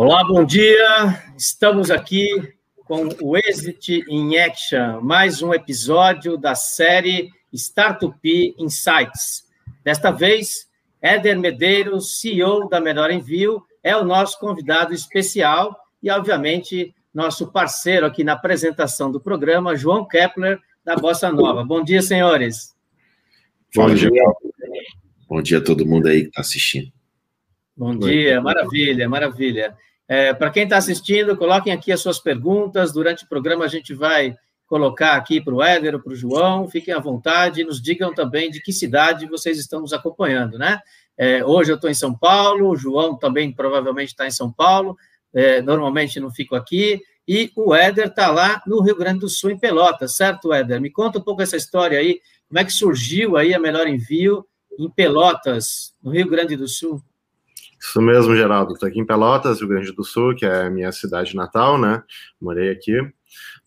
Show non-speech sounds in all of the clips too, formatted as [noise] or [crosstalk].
Olá, bom dia. Estamos aqui com o Exit in Action, mais um episódio da série Startup Insights. Desta vez, Éder Medeiros, CEO da Melhor Envio, é o nosso convidado especial e, obviamente, nosso parceiro aqui na apresentação do programa, João Kepler, da Bossa Nova. Bom dia, senhores. Bom dia. Bom dia a todo mundo aí que está assistindo. Bom dia, maravilha, maravilha. É, Para quem está assistindo, coloquem aqui as suas perguntas. Durante o programa, a gente vai colocar aqui para o Éder para o João. Fiquem à vontade. Nos digam também de que cidade vocês estão nos acompanhando, né? É, hoje eu estou em São Paulo, o João também provavelmente está em São Paulo. É, normalmente não fico aqui. E o Éder está lá no Rio Grande do Sul, em Pelotas, certo, Éder? Me conta um pouco essa história aí. Como é que surgiu aí a Melhor Envio em Pelotas, no Rio Grande do Sul? Isso mesmo, Geraldo. Estou aqui em Pelotas, Rio Grande do Sul, que é a minha cidade natal, né? Morei aqui.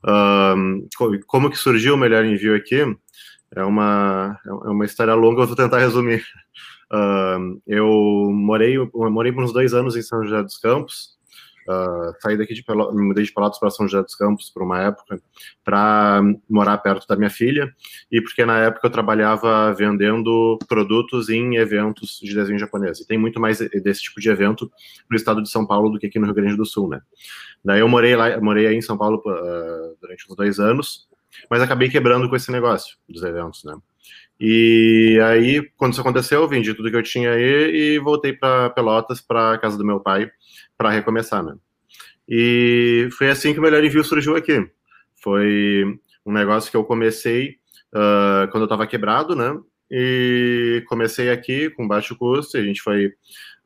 Um, como que surgiu o Melhor Envio aqui? É uma, é uma história longa, eu vou tentar resumir. Um, eu morei, eu morei por uns dois anos em São José dos Campos, Uh, saí daqui de Pelotas, me mudei de Pelotas para São José dos Campos por uma época para morar perto da minha filha e porque na época eu trabalhava vendendo produtos em eventos de desenho japonês. E tem muito mais desse tipo de evento no estado de São Paulo do que aqui no Rio Grande do Sul, né? Daí eu morei lá, morei aí em São Paulo uh, durante uns dois anos, mas acabei quebrando com esse negócio dos eventos, né? E aí, quando isso aconteceu, eu vendi tudo que eu tinha aí e voltei para Pelotas, para casa do meu pai, para recomeçar, né? E foi assim que o Melhor Envio surgiu aqui. Foi um negócio que eu comecei uh, quando eu estava quebrado, né? E comecei aqui com baixo custo, a gente foi.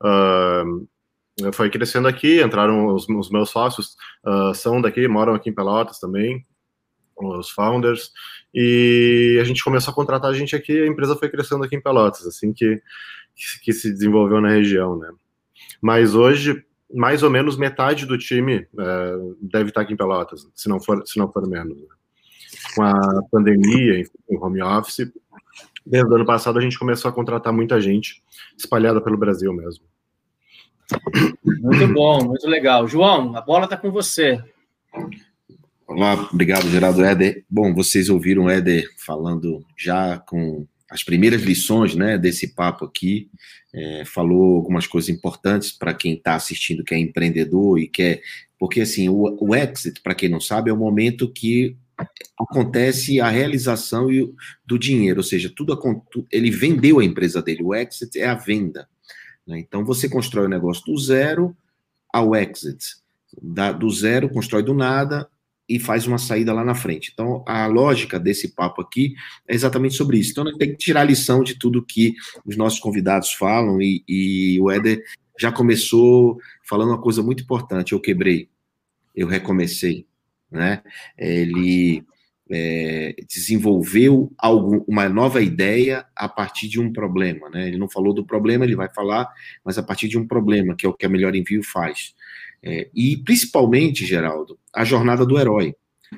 Uh, foi crescendo aqui, entraram os, os meus sócios, uh, são daqui, moram aqui em Pelotas também, os founders, e a gente começou a contratar a gente aqui, a empresa foi crescendo aqui em Pelotas, assim que, que se desenvolveu na região, né? Mas hoje, mais ou menos metade do time é, deve estar aqui em Pelotas, se não for, se não for menos. Né? Com a pandemia, enfim, o home office, desde o ano passado a gente começou a contratar muita gente espalhada pelo Brasil mesmo. Muito bom, muito legal. João, a bola está com você. Olá, obrigado, Geraldo Éder. Bom, vocês ouviram o Éder falando já com as primeiras lições né, desse papo aqui, é, falou algumas coisas importantes para quem está assistindo, que é empreendedor e quer. Porque, assim, o, o exit, para quem não sabe, é o momento que acontece a realização do dinheiro, ou seja, tudo ele vendeu a empresa dele. O exit é a venda. Né? Então, você constrói o negócio do zero ao exit. Da, do zero, constrói do nada, e faz uma saída lá na frente. Então, a lógica desse papo aqui é exatamente sobre isso. Então, a gente tem que tirar a lição de tudo que os nossos convidados falam, e, e o Éder já começou falando uma coisa muito importante: eu quebrei, eu recomecei. Né? Ele é, desenvolveu algum, uma nova ideia a partir de um problema. Né? Ele não falou do problema, ele vai falar, mas a partir de um problema, que é o que a Melhor Envio faz. É, e principalmente, Geraldo, a jornada do herói.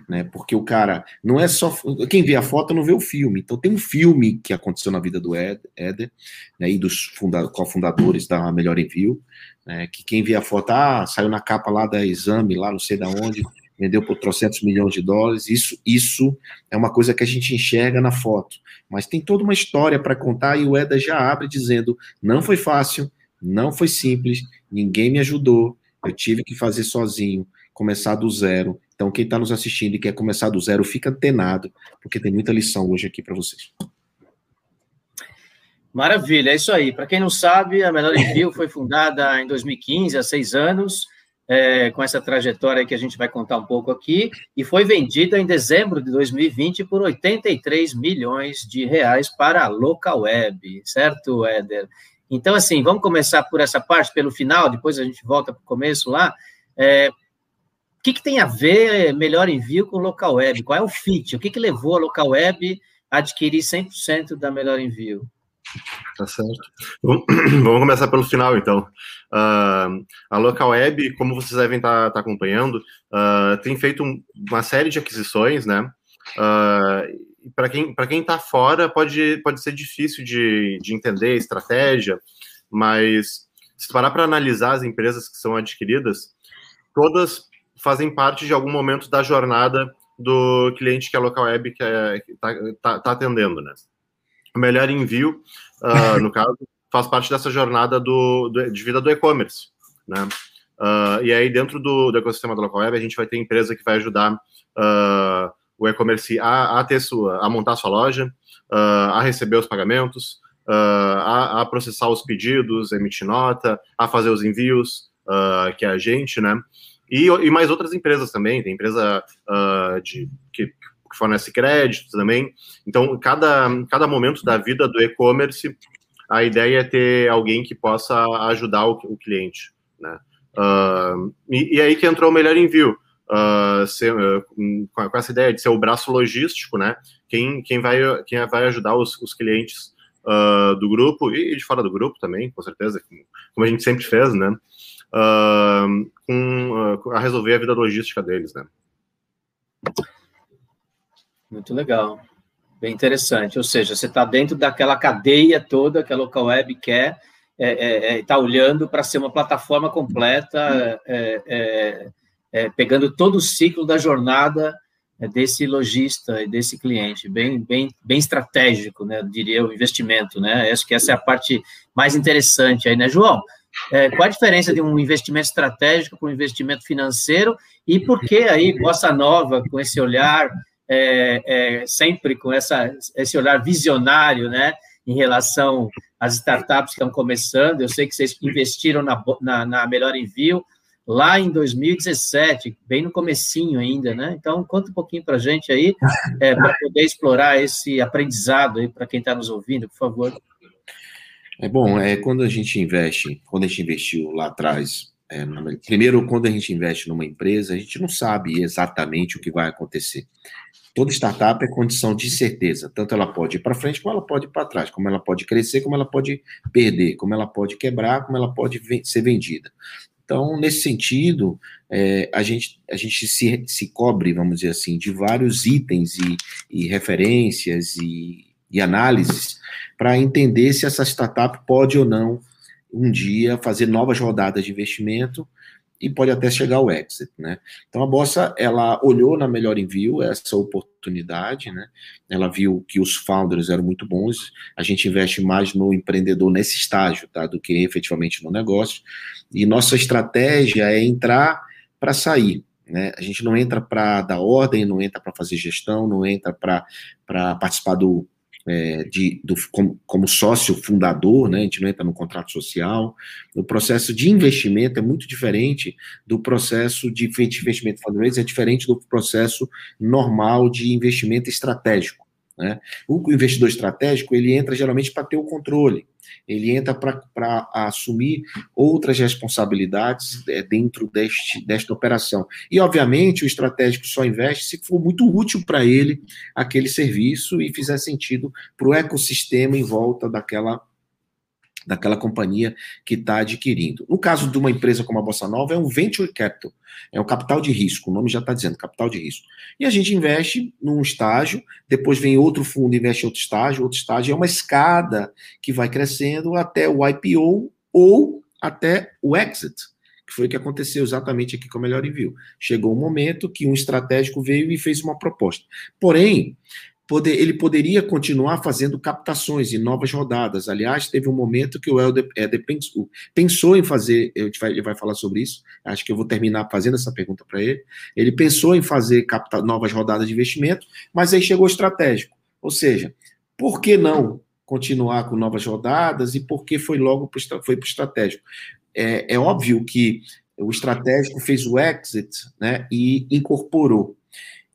Né, porque o cara não é só. Quem vê a foto não vê o filme. Então tem um filme que aconteceu na vida do Éder, né, e dos funda cofundadores da Melhor Envio, né, que quem vê a foto, ah, saiu na capa lá da exame, lá não sei da onde, vendeu por trocentos milhões de dólares. Isso, isso é uma coisa que a gente enxerga na foto. Mas tem toda uma história para contar e o Éder já abre dizendo: não foi fácil, não foi simples, ninguém me ajudou, eu tive que fazer sozinho, começar do zero. Então, quem está nos assistindo e quer começar do zero, fica antenado, porque tem muita lição hoje aqui para vocês. Maravilha, é isso aí. Para quem não sabe, a Menor Envio foi fundada em 2015, há seis anos, é, com essa trajetória que a gente vai contar um pouco aqui, e foi vendida em dezembro de 2020 por 83 milhões de reais para a Local Web, certo, Éder? Então, assim, vamos começar por essa parte, pelo final, depois a gente volta para o começo lá. É, o que, que, tem a ver melhor envio com local web? Qual é o fit? O que, que levou a local web a adquirir 100% da melhor envio? Tá certo. Vamos [clears throat] começar pelo final, então. Uh, a local web, como vocês devem estar tá, tá acompanhando, uh, tem feito uma série de aquisições, né? Uh, para quem para quem está fora pode pode ser difícil de, de entender a estratégia, mas se parar para analisar as empresas que são adquiridas, todas fazem parte de algum momento da jornada do cliente que a local web está é, tá, tá atendendo, né? O melhor envio, uh, no caso, faz parte dessa jornada do, do de vida do e-commerce, né? Uh, e aí, dentro do, do, ecossistema da local web, a gente vai ter empresa que vai ajudar uh, o e-commerce a, a, ter sua, a montar sua loja, a receber os pagamentos, a, a, processar os pedidos, emitir nota, a fazer os envios, que é a gente, né? E, e mais outras empresas também, tem empresa uh, de, que, que fornece crédito também. Então, cada, cada momento da vida do e-commerce, a ideia é ter alguém que possa ajudar o, o cliente, né? Uh, e, e, aí que entrou o melhor envio, uh, ser, uh, com, essa ideia de ser o braço logístico, né? Quem, quem, vai, quem vai ajudar os, os clientes do grupo e de fora do grupo também, com certeza, como a gente sempre fez, né? uh, com, uh, a resolver a vida logística deles, né? Muito legal, bem interessante. Ou seja, você está dentro daquela cadeia toda que a local web quer, está é, é, é tá olhando para ser uma plataforma completa, é, é, é, pegando todo o ciclo da jornada desse lojista e desse cliente, bem, bem, bem estratégico, né? diria o investimento, né? Acho que essa é a parte mais interessante aí, né, João? É, qual a diferença de um investimento estratégico para um investimento financeiro e por que aí Bossa Nova, com esse olhar, é, é, sempre com essa, esse olhar visionário, né, em relação às startups que estão começando, eu sei que vocês investiram na, na, na Melhor Envio lá em 2017, bem no comecinho ainda, né? Então, conta um pouquinho para a gente aí, é, para poder explorar esse aprendizado aí para quem está nos ouvindo, por favor. É bom, é quando a gente investe, quando a gente investiu lá atrás, é, primeiro, quando a gente investe numa empresa, a gente não sabe exatamente o que vai acontecer. Toda startup é condição de certeza, tanto ela pode ir para frente, como ela pode ir para trás, como ela pode crescer, como ela pode perder, como ela pode quebrar, como ela pode ser vendida. Então, nesse sentido, é, a gente, a gente se, se cobre, vamos dizer assim, de vários itens e, e referências e, e análises para entender se essa startup pode ou não um dia fazer novas rodadas de investimento e pode até chegar ao exit, né? Então a Bossa, ela olhou na Melhor Envio essa oportunidade, né? Ela viu que os founders eram muito bons, a gente investe mais no empreendedor nesse estágio, tá? Do que efetivamente no negócio. E nossa estratégia é entrar para sair, né? A gente não entra para dar ordem, não entra para fazer gestão, não entra para participar do é, de, do, como, como, sócio fundador, né, a gente não entra no contrato social. O processo de investimento é muito diferente do processo de investimento fundraising, é diferente do processo normal de investimento estratégico. Né? O investidor estratégico ele entra geralmente para ter o controle, ele entra para assumir outras responsabilidades é, dentro deste, desta operação. E, obviamente, o estratégico só investe se for muito útil para ele aquele serviço e fizer sentido para o ecossistema em volta daquela daquela companhia que está adquirindo. No caso de uma empresa como a Bossa Nova, é um venture capital, é um capital de risco, o nome já está dizendo, capital de risco. E a gente investe num estágio, depois vem outro fundo, investe em outro estágio, outro estágio, é uma escada que vai crescendo até o IPO ou até o exit, que foi o que aconteceu exatamente aqui com a Melhor Envio. Chegou um momento que um estratégico veio e fez uma proposta. Porém, poder, ele poderia continuar fazendo captações em novas rodadas. Aliás, teve um momento que o Helder, Helder pensou, pensou, em fazer, ele vai falar sobre isso, acho que eu vou terminar fazendo essa pergunta para ele. Ele pensou em fazer capta, novas rodadas de investimento, mas aí chegou estratégico. Ou seja, por que não continuar com novas rodadas e por que foi logo para o estratégico? É, é óbvio que o estratégico fez o exit né, e incorporou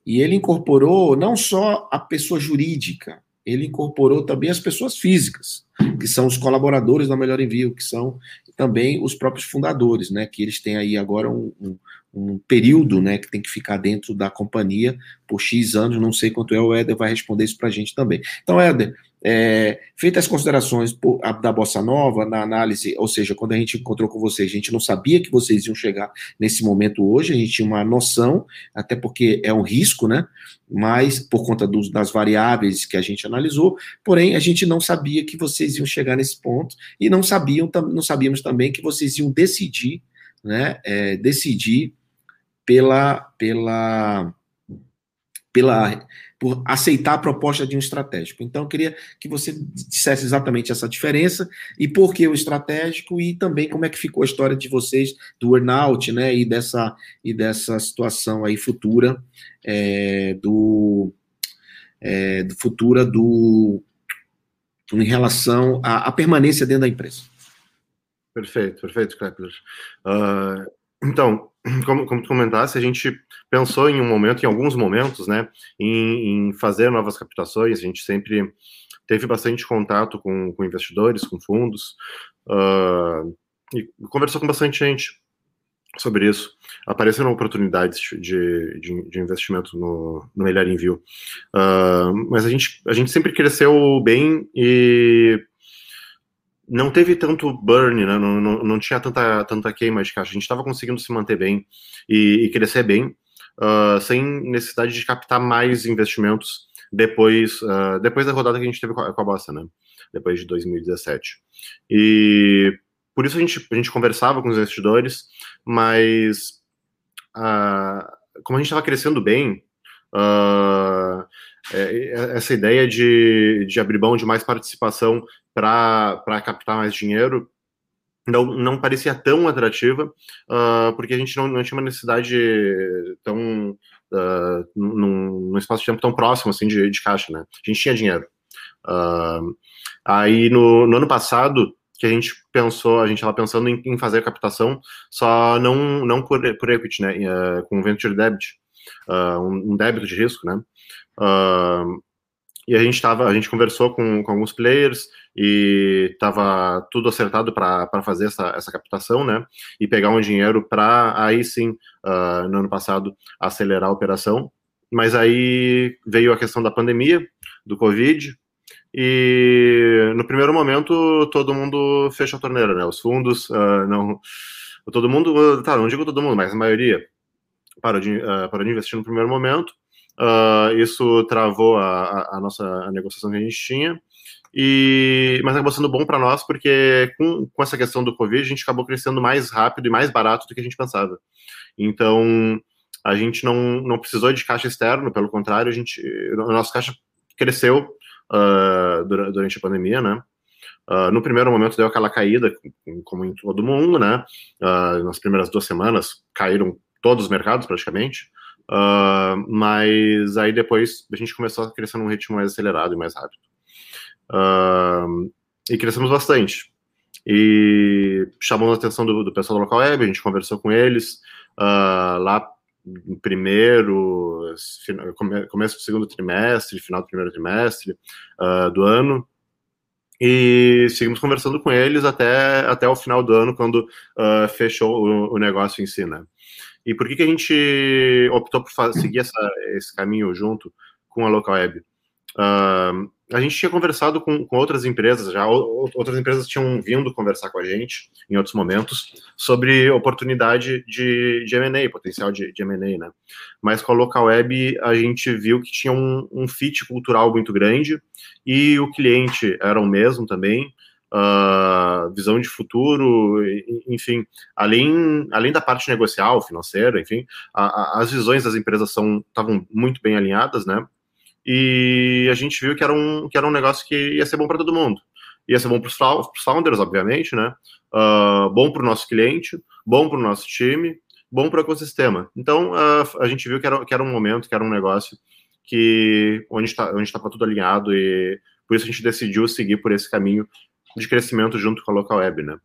e ele incorporou não só a pessoa jurídica, ele incorporou também as pessoas físicas, que são os colaboradores da Melhor Envio, que são também os próprios fundadores, né? Que eles têm aí agora um, um, um período, né? Que tem que ficar dentro da companhia por X anos, não sei quanto é, o Éder vai responder isso para a gente também. Então, Éder, é, feitas as considerações da Bossa Nova na análise, ou seja, quando a gente encontrou com vocês, a gente não sabia que vocês iam chegar nesse momento hoje, a gente tinha uma noção, até porque é um risco, né? Mas por conta das variáveis que a gente analisou, porém a gente não sabia que vocês iam chegar nesse ponto e não sabiam, não sabíamos também que vocês iam decidir, né? É, decidir pela, pela, pela, por aceitar a proposta de um estratégico. Então, eu queria que você dissesse exatamente essa diferença e por que o estratégico e também como é que ficou a história de vocês do earnout, né, e dessa, e dessa situação aí futura é, do, é, do futura do em relação à, à, permanência dentro da empresa. Perfeito, perfeito, Kepler. Uh, então, [clears throat] como, como tu comentasse, a gente pensou em um momento, em alguns momentos, né, em, em fazer novas captações, a gente sempre teve bastante contato com, com investidores, com fundos, uh, e conversou com bastante gente sobre isso. Apareceram oportunidades de, de, de investimento no, no Melhor Envio. Uh, mas a gente, a gente sempre cresceu bem e não teve tanto burn, né? não, não, não tinha tanta, tanta queima de caixa. A gente estava conseguindo se manter bem e, e crescer bem, uh, sem necessidade de captar mais investimentos depois, uh, depois da rodada que a gente teve com a, com a Bossa, né? depois de 2017. E por isso a gente, a gente conversava com os investidores, mas uh, como a gente estava crescendo bem, uh, essa ideia de, de abrir mão de mais participação para captar mais dinheiro não, não parecia tão atrativa, uh, porque a gente não, não tinha uma necessidade tão. Uh, num, num, espaço de tempo tão próximo assim de, de caixa, né? A gente tinha dinheiro. Uh, aí no, no, ano passado, que a gente pensou, a gente estava pensando em, em, fazer a captação, só não, não por, por equity, né? com venture debt, um, um, débito de risco, né? E a gente tava, a gente conversou com, com alguns players e estava tudo acertado para fazer essa, essa captação, né? E pegar um dinheiro para aí sim, uh, no ano passado, acelerar a operação. Mas aí veio a questão da pandemia, do Covid, e no primeiro momento todo mundo fechou a torneira, né? Os fundos uh, não. Todo mundo, tá, não digo todo mundo, mas a maioria parou de, uh, parou de investir no primeiro momento. Uh, isso travou a, a, nossa a negociação que a gente tinha. E, mas acabou sendo bom para nós porque com, com essa questão do Covid a gente acabou crescendo mais rápido e mais barato do que a gente pensava. Então a gente não, não precisou de caixa externo, pelo contrário, a gente, o nosso caixa cresceu uh, durante a pandemia, né? Uh, no primeiro momento deu aquela caída, como em todo mundo, né? Uh, nas primeiras duas semanas caíram todos os mercados praticamente. Uh, mas aí depois a gente começou a crescer num ritmo mais acelerado e mais rápido. Uh, e crescemos bastante. E chamamos a atenção do, do, pessoal do local web, a gente conversou com eles uh, lá no primeiro, começo do segundo trimestre, final do primeiro trimestre do ano. E seguimos conversando com eles até, até o final do ano, quando fechou o, o negócio em si, né? E por que, que a gente optou por seguir essa, esse caminho junto com a Local Web? Uh, a gente tinha conversado com, com, outras empresas, já outras empresas tinham vindo conversar com a gente em outros momentos sobre oportunidade de, de M&A, potencial de, de M&A, né? Mas com a Local Web a gente viu que tinha um, um fit cultural muito grande e o cliente era o mesmo também, uh, visão de futuro, enfim, além, além da parte negocial, financeira, enfim, a, a, as visões das empresas estavam muito bem alinhadas, né? E a gente viu que era um, que era um negócio que ia ser bom para todo mundo. Ia ser bom para os founders, obviamente, né? Uh, bom para o nosso cliente, bom para o nosso time, bom para o ecossistema. Então, uh, a gente viu que era, que era um momento, que era um negócio que onde está onde estava tudo alinhado e por isso a gente decidiu seguir por esse caminho de crescimento junto com a local web, né?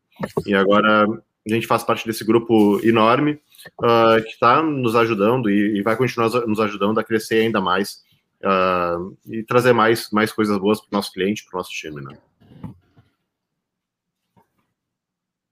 E agora a gente faz parte desse grupo enorme uh, que está nos ajudando e, e, vai continuar nos ajudando a crescer ainda mais uh, e trazer mais, mais coisas boas para o nosso cliente, para o nosso time, né?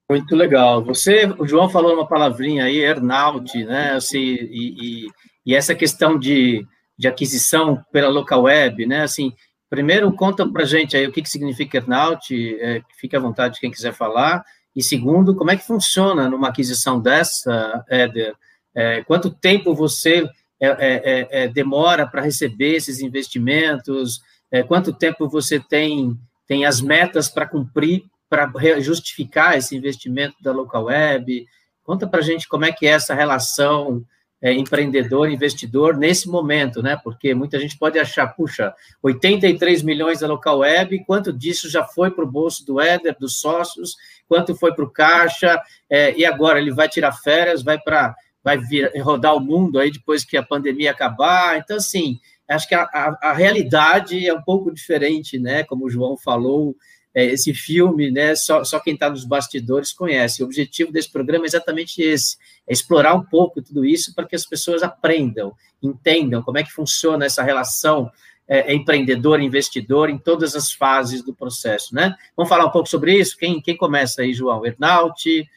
Muito legal. Você, o João falou uma palavrinha aí, earnout, né? Assim, e, e, e essa questão de, de aquisição pela local web, né? Assim, Primeiro, conta para gente aí o que, que significa earnout, é, fique à vontade quem quiser falar. E segundo, como é que funciona numa aquisição dessa, Éder? É, quanto tempo você é, é, é, é demora para receber esses investimentos? quanto tempo você tem, tem as metas para cumprir, para justificar esse investimento da local web? Conta para gente como é que é essa relação é, empreendedor, investidor nesse momento, né? Porque muita gente pode achar, puxa, 83 milhões da local web, quanto disso já foi para o bolso do Éder, dos sócios, quanto foi para o caixa, é, e agora ele vai tirar férias, vai para vai vir, rodar o mundo aí depois que a pandemia acabar. Então, assim, acho que a, a, a realidade é um pouco diferente, né? Como o João falou, é, esse filme, né, só, só quem está nos bastidores conhece. O objetivo desse programa é exatamente esse, é explorar um pouco tudo isso para que as pessoas aprendam, entendam como é que funciona essa relação é, empreendedor-investidor em todas as fases do processo, né? Vamos falar um pouco sobre isso? Quem, quem começa aí, João? Ernaut?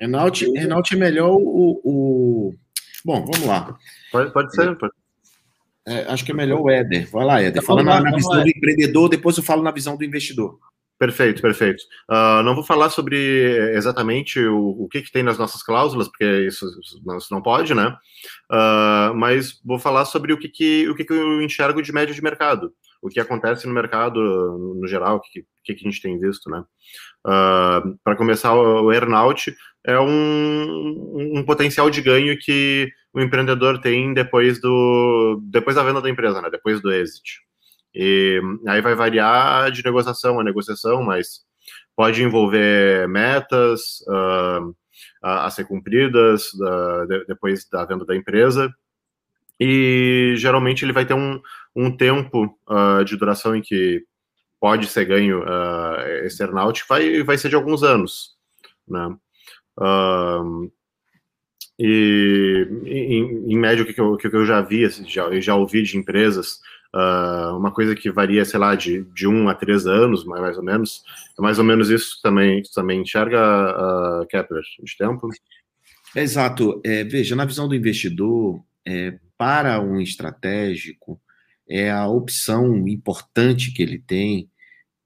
Ernaut, Ernaut é melhor o, o... Bom, vamos lá. Pode, pode ser, pode. É, acho que é melhor o Éder. Vai lá, Éder. Falando na, na visão do empreendedor, depois eu falo na visão do investidor. Perfeito, perfeito. Uh, não vou falar sobre exatamente o, o que, que, tem nas nossas cláusulas, porque isso, isso não pode, né? Uh, mas vou falar sobre o que, que, o que, que eu enxergo de média de mercado, o que acontece no mercado no geral, o que, que, a gente tem visto, né? Uh, ah, Para começar, o earnout é um, um potencial de ganho que o empreendedor tem depois, do, depois da venda da empresa, né? Depois do exit. E aí vai variar de negociação a negociação, mas pode envolver metas uh, a, a, ser cumpridas uh, de, depois da venda da empresa. E geralmente ele vai ter um, um tempo uh, de duração em que pode ser ganho uh, esse earnout, vai, vai ser de alguns anos. Né? e em, em média, o que eu, que eu já vi, assim, já, já ouvi de empresas Uh, uma coisa que varia, sei lá, de, de um a três anos, mais ou menos. É mais ou menos isso também, também enxerga, uh, Kepler, de tempo? Exato. É, veja, na visão do investidor, é, para um estratégico, é a opção importante que ele tem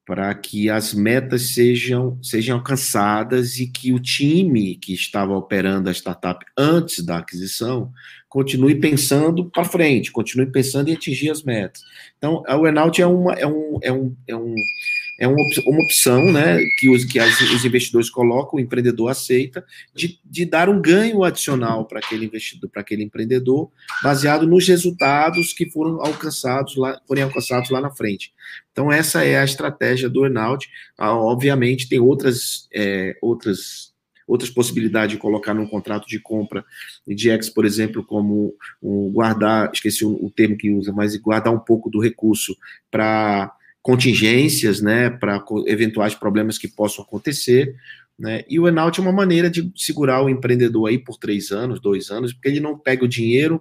para que as metas sejam, sejam alcançadas e que o time que estava operando a startup antes da aquisição continue pensando para frente, continue pensando em atingir as metas. Então, o earnout é uma, é um, é um, é um é uma, opção né, que, os, que as, os investidores colocam, o empreendedor aceita, de, de dar um ganho adicional para aquele investidor, para aquele empreendedor, baseado nos resultados que foram alcançados lá, forem alcançados lá na frente. Então, essa é a estratégia do earnout. Ah, obviamente, tem outras, é, outras outras possibilidades de colocar num contrato de compra de ex, por exemplo, como um guardar, esqueci o, termo que usa, mas guardar um pouco do recurso para contingências, né, para eventuais problemas que possam acontecer, né, e o enaut é uma maneira de segurar o empreendedor aí por três anos, dois anos, porque ele não pega o dinheiro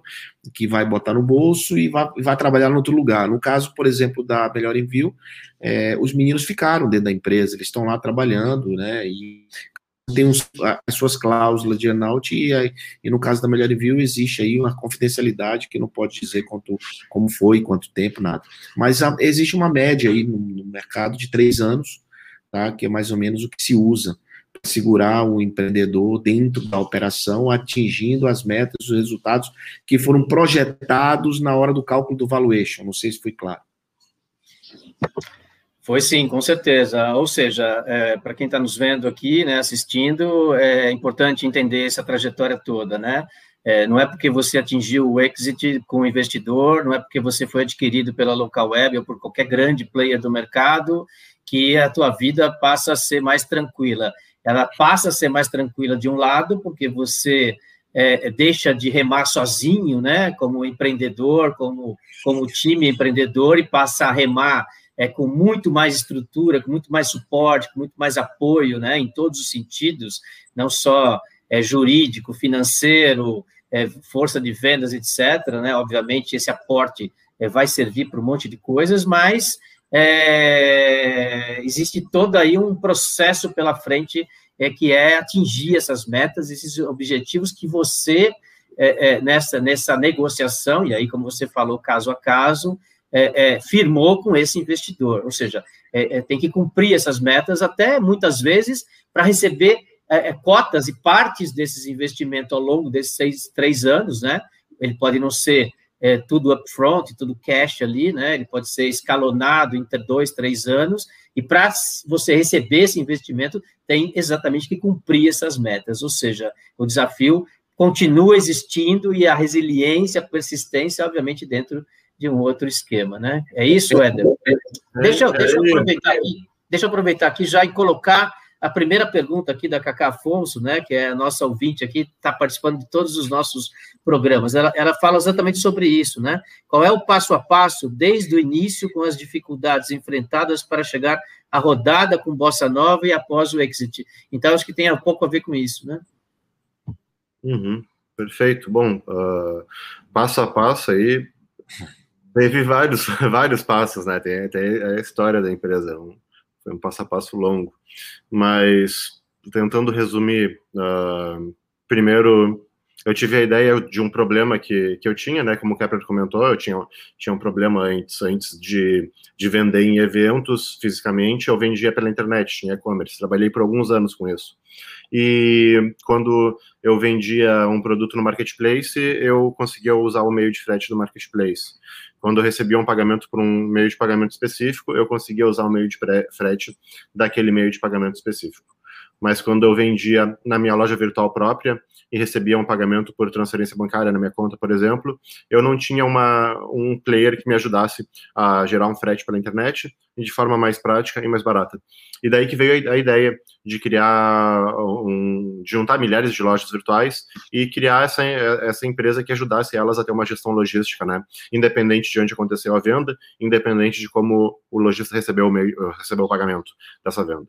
que vai botar no bolso e vai, vai trabalhar em outro lugar. No caso, por exemplo, da Melhor Envio, é, os meninos ficaram dentro da empresa, eles estão lá trabalhando, né, e tem as suas cláusulas de enaut e, e no caso da Melhor Envio existe aí uma confidencialidade que não pode dizer quanto, como foi, quanto tempo, nada. Mas a, existe uma média aí no, no, mercado de três anos, tá, que é mais ou menos o que se usa para segurar o empreendedor dentro da operação, atingindo as metas, os resultados que foram projetados na hora do cálculo do valuation. Não sei se foi claro. Foi sim, com certeza. Ou seja, é, para quem está nos vendo aqui, né, assistindo, é importante entender essa trajetória toda, né? É, não é porque você atingiu o exit com o investidor, não é porque você foi adquirido pela local web ou por qualquer grande player do mercado que a tua vida passa a ser mais tranquila. Ela passa a ser mais tranquila de um lado porque você é, deixa de remar sozinho, né, como empreendedor, como como time empreendedor e passa a remar é, com muito mais estrutura, com muito mais suporte, com muito mais apoio, né, em todos os sentidos, não só é, jurídico, financeiro, é, força de vendas, etc. Né, obviamente, esse aporte é, vai servir para um monte de coisas, mas é, existe todo aí um processo pela frente é, que é atingir essas metas, esses objetivos que você, é, é, nessa, nessa negociação, e aí, como você falou, caso a caso, é, é, firmou com esse investidor, ou seja, é, é tem que cumprir essas metas até muitas vezes para receber é, é, cotas e partes desses investimentos ao longo desses seis, três anos, né? Ele pode não ser tudo upfront, tudo cash ali, né? Ele pode ser escalonado entre dois, três anos, e para você receber esse investimento, tem exatamente que cumprir essas metas, ou seja, o desafio continua existindo e a resiliência, a persistência, obviamente, dentro de um outro esquema, né? É isso, Éder? Deixa, deixa eu aproveitar aqui, deixa eu aproveitar aqui já e colocar a primeira pergunta aqui da Cacá Afonso, né, que é a nossa ouvinte aqui, está participando de todos os nossos programas. Ela, ela fala exatamente sobre isso, né? Qual é o passo a passo desde o início com as dificuldades enfrentadas para chegar à rodada com Bossa Nova e após o exit? Então, acho que tem um pouco a ver com isso, né? Uhum, perfeito. Bom, uh, passo a passo aí, teve vários, [laughs] vários passos, né? Tem, tem a história da empresa, um, foi um passo a passo longo. Mas, tentando resumir, uh, primeiro, eu tive a ideia de um problema que, que eu tinha, né? Como o Kepler comentou, eu tinha, tinha um problema antes, antes de, de vender em eventos fisicamente, eu vendia pela internet, em e-commerce. Trabalhei por alguns anos com isso. E quando eu vendia um produto no marketplace, eu conseguia usar o meio de frete do marketplace. Quando eu recebia um pagamento por um meio de pagamento específico, eu conseguia usar o meio de frete daquele meio de pagamento específico. Mas quando eu vendia na minha loja virtual própria e recebia um pagamento por transferência bancária na minha conta, por exemplo, eu não tinha uma, um player que me ajudasse a gerar um frete pela internet de forma mais prática e mais barata. E daí que veio a ideia de criar um, de juntar milhares de lojas virtuais e criar essa, essa empresa que ajudasse elas a ter uma gestão logística, né? Independente de onde aconteceu a venda, independente de como o lojista recebeu o, meio, recebeu o pagamento dessa venda.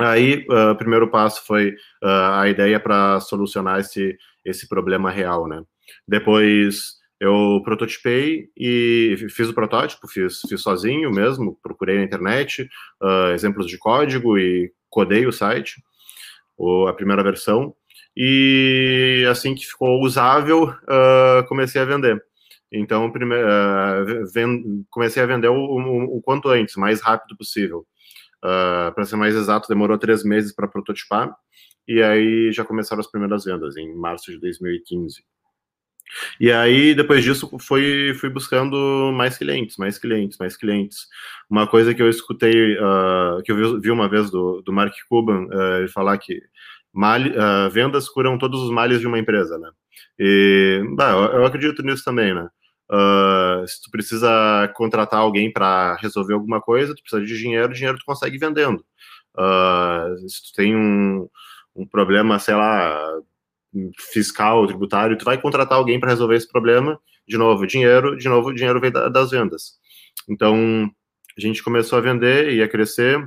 Aí, uh, o primeiro passo foi uh, a ideia para solucionar esse, esse problema real, né? Depois, eu prototipei e fiz o protótipo, fiz, fiz sozinho mesmo, procurei na internet uh, exemplos de código e codei o site, ou a primeira versão, e assim que ficou usável, comecei a vender. Então, prime comecei a vender o, o, o, quanto antes, mais rápido possível. Para ser mais exato, demorou três meses para prototipar, e aí já começaram as primeiras vendas, em março de 2015. E aí, depois disso, fui, fui buscando mais clientes, mais clientes, mais clientes. Uma coisa que eu escutei, uh, que eu vi, vi, uma vez do, do Mark Cuban, uh, ele falar que mal, uh, vendas curam todos os males de uma empresa, né? E, bah, eu, eu acredito nisso também, né? Uh, se tu precisa contratar alguém para resolver alguma coisa, tu precisa de dinheiro, dinheiro tu consegue vendendo. Uh, se tu tem um, um problema, sei lá, fiscal, tributário, tu vai contratar alguém para resolver esse problema, de novo, dinheiro, de novo, dinheiro vem das vendas. Então, a gente começou a vender e a crescer.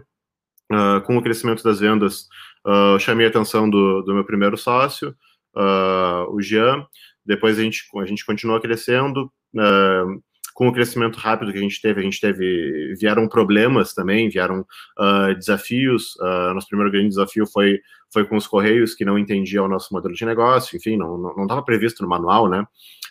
Uh, com o crescimento das vendas, uh, chamei a atenção do, do meu primeiro sócio, uh, o Jean. Depois a gente, a gente continuou crescendo. Uh, com o crescimento rápido que a gente teve, a gente teve, vieram problemas também, vieram uh, desafios. Uh, nosso primeiro grande desafio foi, foi com os Correios, que não entendiam o nosso modelo de negócio, enfim, não estava previsto no manual, né?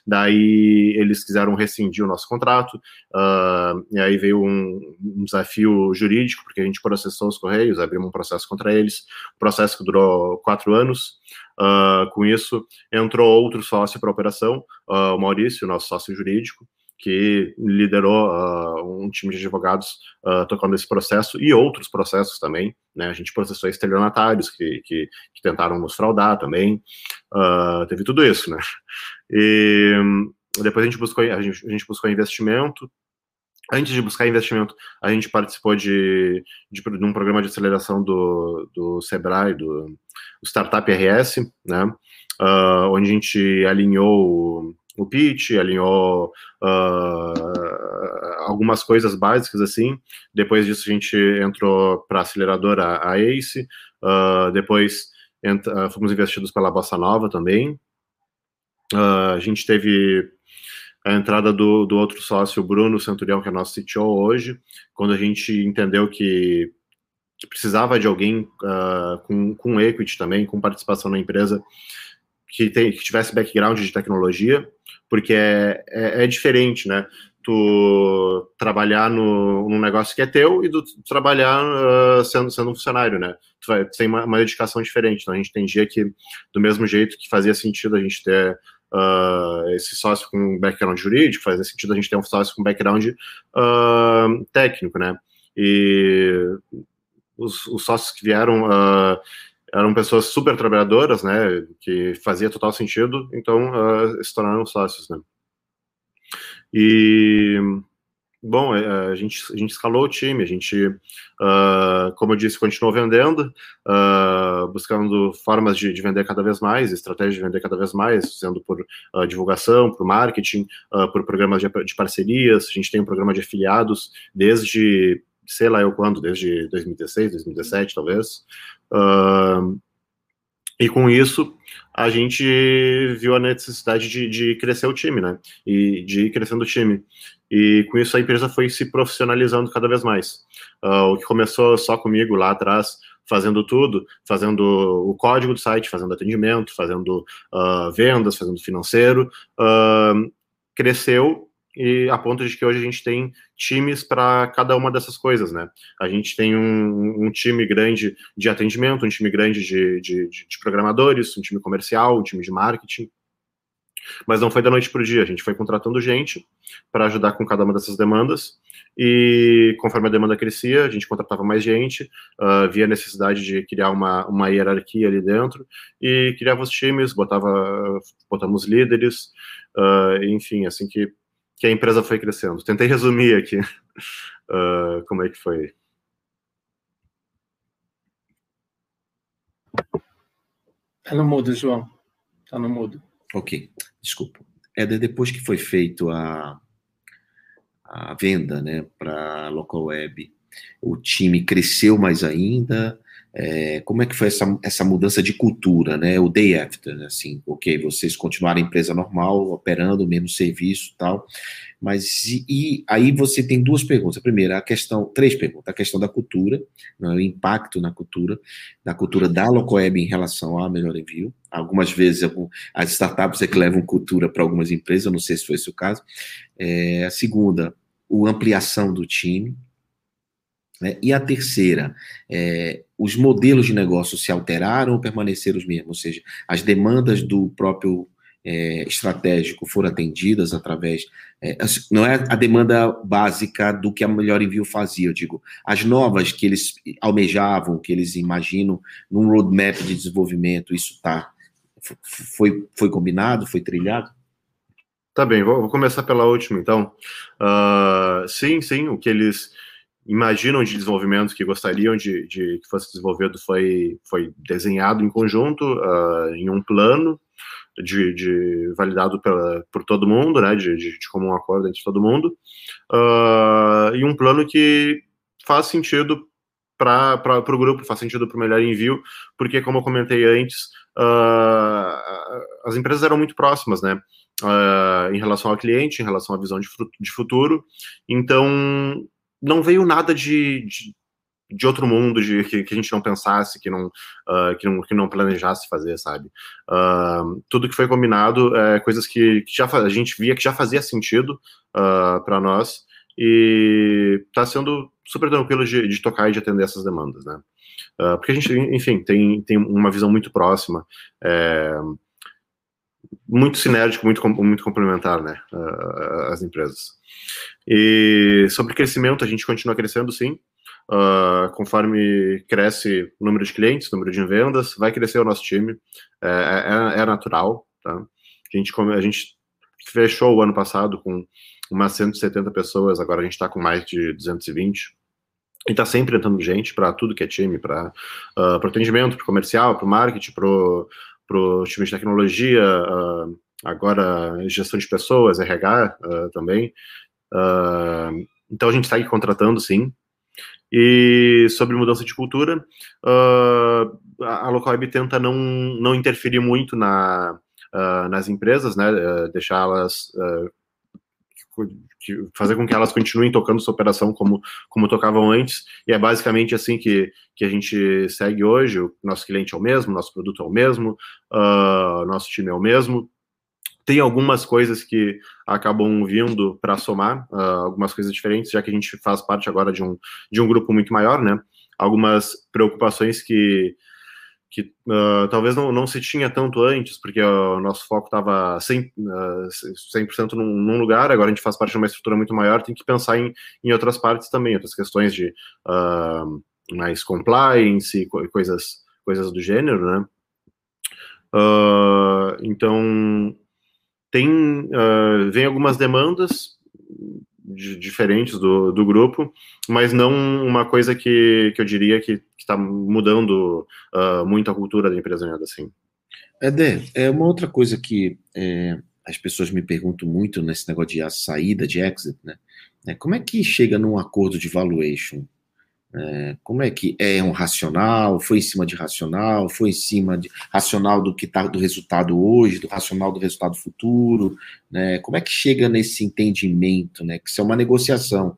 Daí eles quiseram rescindir o nosso contrato, uh, e aí veio um, um, desafio jurídico, porque a gente processou os Correios, abrimos um processo contra eles, um processo que durou quatro anos. Uh, com isso, entrou outro sócio para a operação, uh, o Maurício, nosso sócio jurídico, que liderou uh, um time de advogados uh, tocando esse processo e outros processos também. Né? A gente processou estelionatários que, que, que tentaram nos fraudar também. Uh, teve tudo isso, né? E depois a gente buscou, a gente, a gente buscou investimento. Antes de buscar investimento, a gente participou de, de, de um programa de aceleração do, do Sebrae, do, do Startup RS, né? onde a gente alinhou o pitch, alinhou uh, algumas coisas básicas assim. Depois disso a gente entrou para a aceleradora a ACE. Uh, depois fomos investidos pela Bossa Nova também. Uh, a gente teve a entrada do, do outro sócio, Bruno Centurião, que é nosso CTO hoje, quando a gente entendeu que, que precisava de alguém uh, com, com equity também, com participação na empresa, que, tem, que tivesse background de tecnologia, porque é, é, é, diferente, né? Tu trabalhar no, num negócio que é teu e tu trabalhar uh, sendo, sendo um funcionário, né? Tu, vai, tem uma, uma, dedicação diferente. Então a gente entendia que, do mesmo jeito que fazia sentido a gente ter uh, esse sócio com background jurídico, fazia sentido a gente ter um sócio com background uh, técnico, né? E os, os, sócios que vieram eram pessoas super trabalhadoras, né, que fazia total sentido, então uh, se tornaram sócios, né. E Bom, é, a gente, a gente escalou o time, a gente, uh, como eu disse, continuou vendendo, uh, buscando formas de, de, vender cada vez mais, estratégias de vender cada vez mais, sendo por uh, divulgação, por marketing, por programas de, de, parcerias. A gente tem um programa de afiliados desde, sei lá eu quando, desde 2016, 2017, talvez. E com isso, a gente viu a necessidade de, de, crescer o time, né? E de ir crescendo o time. E com isso a empresa foi se profissionalizando cada vez mais. Uh, o que começou só comigo lá atrás, fazendo tudo, fazendo o código do site, fazendo atendimento, fazendo uh, vendas, fazendo financeiro, uh, cresceu e a ponto de que hoje a gente tem times para cada uma dessas coisas, né? A gente tem um, um time grande de atendimento, um time grande de, de, de, programadores, um time comercial, um time de marketing. Mas não foi da noite para o dia, a gente foi contratando gente para ajudar com cada uma dessas demandas. E conforme a demanda crescia, a gente contratava mais gente, uh, via necessidade de criar uma, uma hierarquia ali dentro, e criava os times, botava, botamos líderes, uh, enfim, assim que, que a empresa foi crescendo. Tentei resumir aqui uh, [laughs] como é que foi. Tá no mudo, João. Tá no mudo. Ok, desculpa. É depois que foi feito a, a venda né, para a local web, o time cresceu mais ainda. É, como é que foi essa, essa mudança de cultura, né? O day after, assim, ok, vocês continuaram a empresa normal, operando o mesmo serviço tal, mas e, e, aí você tem duas perguntas. A primeira, a questão, três perguntas. A questão da cultura, né, o impacto na cultura, da cultura da Locoweb em relação ao melhor envio. Algumas vezes as startups é que levam cultura para algumas empresas, não sei se foi esse o caso. É, a segunda, a ampliação do time. Né? E a terceira, é, os modelos de negócio se alteraram ou permaneceram os mesmos? Ou seja, as demandas do próprio é, estratégico foram atendidas através. É, não é a demanda básica do que a Melhor Envio fazia, eu digo. As novas que eles almejavam, que eles imaginam num roadmap de desenvolvimento, isso está. Foi, foi combinado, foi trilhado? Tá bem, vou, vou começar pela última, então. Uh, sim, sim, o que eles imaginam de desenvolvimento que gostariam de, de que fosse desenvolvido foi, foi desenhado em conjunto, uh, em um plano, de, de validado pela, por todo mundo, né, de, de, de comum acordo entre todo mundo, uh, e um plano que faz sentido para o grupo, faz sentido para o melhor envio, porque, como eu comentei antes, uh, as empresas eram muito próximas, né, uh, em relação ao cliente, em relação à visão de, de futuro, então não veio nada de, de de outro mundo, de que, que, a gente não pensasse, que não, uh, que não, que não planejasse fazer, sabe? Uh, tudo que foi combinado é coisas que, que, já a gente via que já fazia sentido uh, ah, para nós e está sendo super tranquilo de, de, tocar e de atender essas demandas, né? porque a gente, enfim, tem, tem uma visão muito próxima, é, muito sinérgico, muito, muito complementar, né? as empresas. E sobre crescimento, a gente continua crescendo, sim. Uh, conforme cresce o número de clientes, o número de vendas, vai crescer o nosso time, é, é, é natural, tá? A gente, a gente fechou o ano passado com umas 170 pessoas, agora a gente está com mais de 220. E está sempre entrando gente para tudo que é time, para uh, atendimento, para comercial, para marketing, para o time de tecnologia, uh, agora gestão de pessoas, RH uh, também. então a gente segue contratando, sim, e sobre mudança de cultura, uh, a Localweb tenta não, não interferir muito na, uh, nas empresas, né, uh, deixá-las fazer com que elas continuem tocando sua operação como, como tocavam antes, e é basicamente assim que, que a gente segue hoje, o nosso cliente é o mesmo, nosso produto é o mesmo, nosso time é o mesmo, tem algumas coisas que acabam vindo para somar, uh, algumas coisas diferentes, já que a gente faz parte agora de um, de um grupo muito maior, né? Algumas preocupações que, que uh, talvez não, não se tinha tanto antes, porque o nosso foco estava 100%, uh, 100 num, num, lugar, agora a gente faz parte de uma estrutura muito maior, tem que pensar em, em outras partes também, outras questões de uh, mais compliance, coisas coisas do gênero, né? Uh, então, tem, vem algumas demandas de, diferentes do, do grupo, mas não uma coisa que, que eu diria que está mudando uh, muito a cultura da empresa, né, assim. Eder, é uma outra coisa que é, as pessoas me perguntam muito nesse negócio de saída, de exit, né? É, como é que chega num acordo de valuation? É, como é que é um racional? Foi em cima de racional? Foi em cima de racional do que está do resultado hoje, do racional do resultado futuro? Né? Como é que chega nesse entendimento, né? Que isso é uma negociação.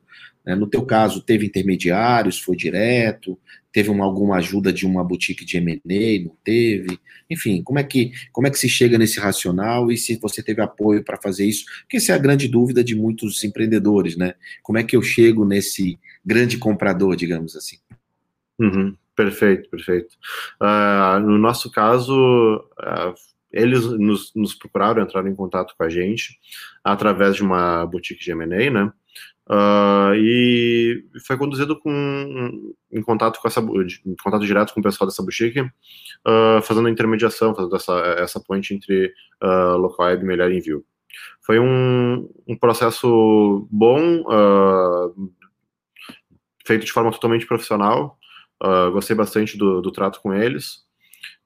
Né? No teu caso, teve intermediários, foi direto, teve uma, alguma ajuda de uma boutique de M&A, não teve? Enfim, como é que como é que se chega nesse racional e se você teve apoio para fazer isso? Porque essa é a grande dúvida de muitos empreendedores, né? Como é que eu chego nesse grande comprador, digamos assim? Uhum, perfeito, perfeito. Uh, no nosso caso, uh, eles nos, nos procuraram, entraram em contato com a gente através de uma boutique de M&A, né? Uh, e foi conduzido com, em contato com essa em contato direto com o pessoal dessa boutique, uh, fazendo a intermediação, fazendo essa, essa ponte entre uh, local web melhor envio. Foi um, um processo bom, uh, feito de forma totalmente profissional. gostei bastante do, do, trato com eles.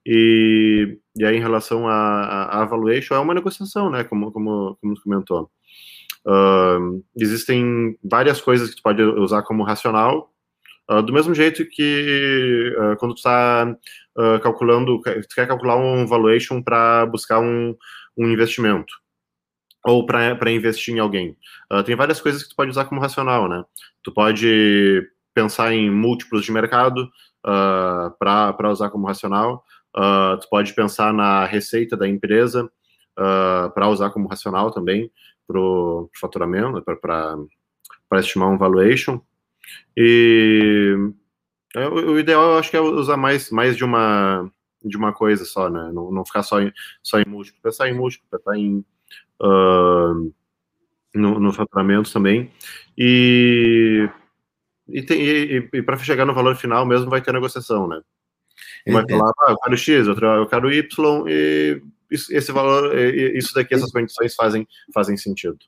E, e aí, em relação à valuation, é uma negociação, né? Como, como, como comentou. Existem várias coisas que tu pode usar como racional, uh, do mesmo jeito que uh, quando tu está calculando, tu quer calcular um valuation para buscar um, um investimento ou para investir em alguém. tem várias coisas que tu pode usar como racional, né? Tu pode pensar em múltiplos de mercado para usar como racional. tu pode pensar na receita da empresa para usar como racional também para o faturamento, para estimar um valuation. E é, o, ideal eu acho que é usar mais, mais de uma de uma coisa só, né? Não, não ficar só em, só em múltiplo, pensar em múltiplo, pensar em uh, no, no faturamento também. E e, e, e para chegar no valor final mesmo vai ter negociação, né? Vai falar, ah, eu quero X, outro, eu quero Y, e esse valor, isso daqui, essas condições fazem, fazem sentido.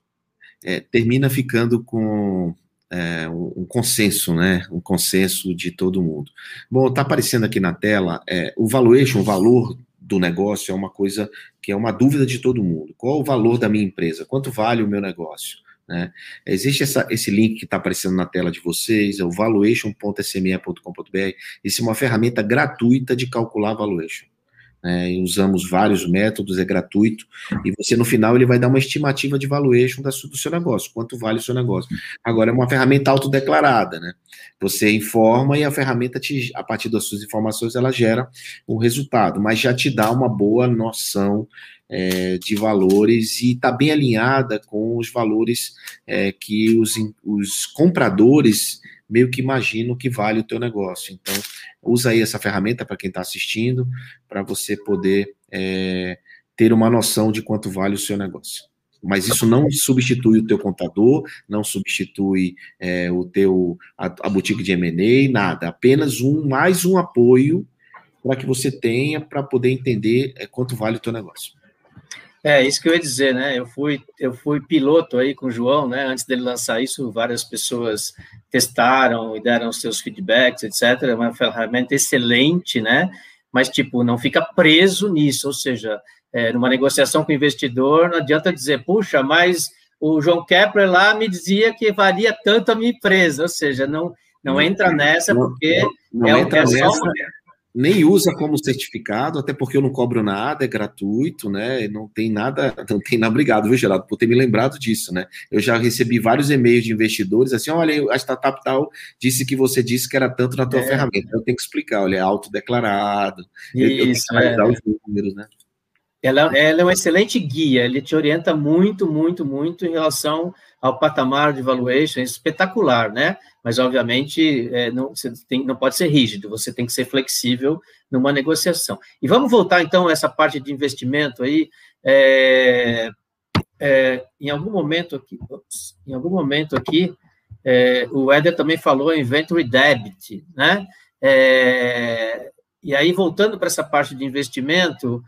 É, termina ficando com é, um consenso, né? Um consenso de todo mundo. Bom, está aparecendo aqui na tela é, o valuation, o valor do negócio é uma coisa que é uma dúvida de todo mundo. Qual o valor da minha empresa? Quanto vale o meu negócio? Né? Existe essa, esse link que está aparecendo na tela de vocês, é o valuation.sme.com.br. Isso é uma ferramenta gratuita de calcular valuation né, usamos vários métodos, é gratuito, e você no final ele vai dar uma estimativa de valuation da, do seu negócio, quanto vale o seu negócio. Agora é uma ferramenta autodeclarada, né? Você informa e a ferramenta, te, a partir das suas informações, ela gera um resultado, mas já te dá uma boa noção é, de valores e está bem alinhada com os valores é, que os, os compradores meio que imaginam que vale o teu negócio. Então, usa aí essa ferramenta para quem está assistindo, para você poder é, ter uma noção de quanto vale o seu negócio. Mas isso não substitui o teu contador, não substitui é, o teu a, a boutique de M&A, nada. Apenas um mais um apoio para que você tenha para poder entender é, quanto vale o teu negócio. É, isso que eu ia dizer, né? Eu fui, eu fui piloto aí com o João, né? Antes dele lançar isso, várias pessoas testaram e deram seus feedbacks, etc. É uma ferramenta excelente, né? Mas, tipo, não fica preso nisso, ou seja, é, numa negociação com o investidor, não adianta dizer, puxa, mas o João Kepler lá me dizia que valia tanto a minha empresa, ou seja, não, não entra nessa porque não, não é, entra é só nessa nem usa como certificado, até porque eu não cobro nada, é gratuito, né? Não tem nada, [laughs] não tem nada. Obrigado, viu, Geraldo, por ter me lembrado disso, né? Eu já recebi vários e-mails de investidores assim: olha, a startup tal disse que você disse que era tanto na tua é. ferramenta. Eu tenho que explicar, olha, é autodeclarado. Isso, eu tenho que é. os números, né? Ela, ela é uma excelente guia, ele te orienta muito, muito, muito em relação ao patamar de valuation, é espetacular, né? Mas, obviamente, é, não, tem, não pode ser rígido, você tem que ser flexível numa negociação. E vamos voltar, então, a essa parte de investimento aí. É, é, em algum momento aqui, ops, em algum momento aqui, é, o Éder também falou em inventory debit, né? É, e aí, voltando para essa parte de investimento,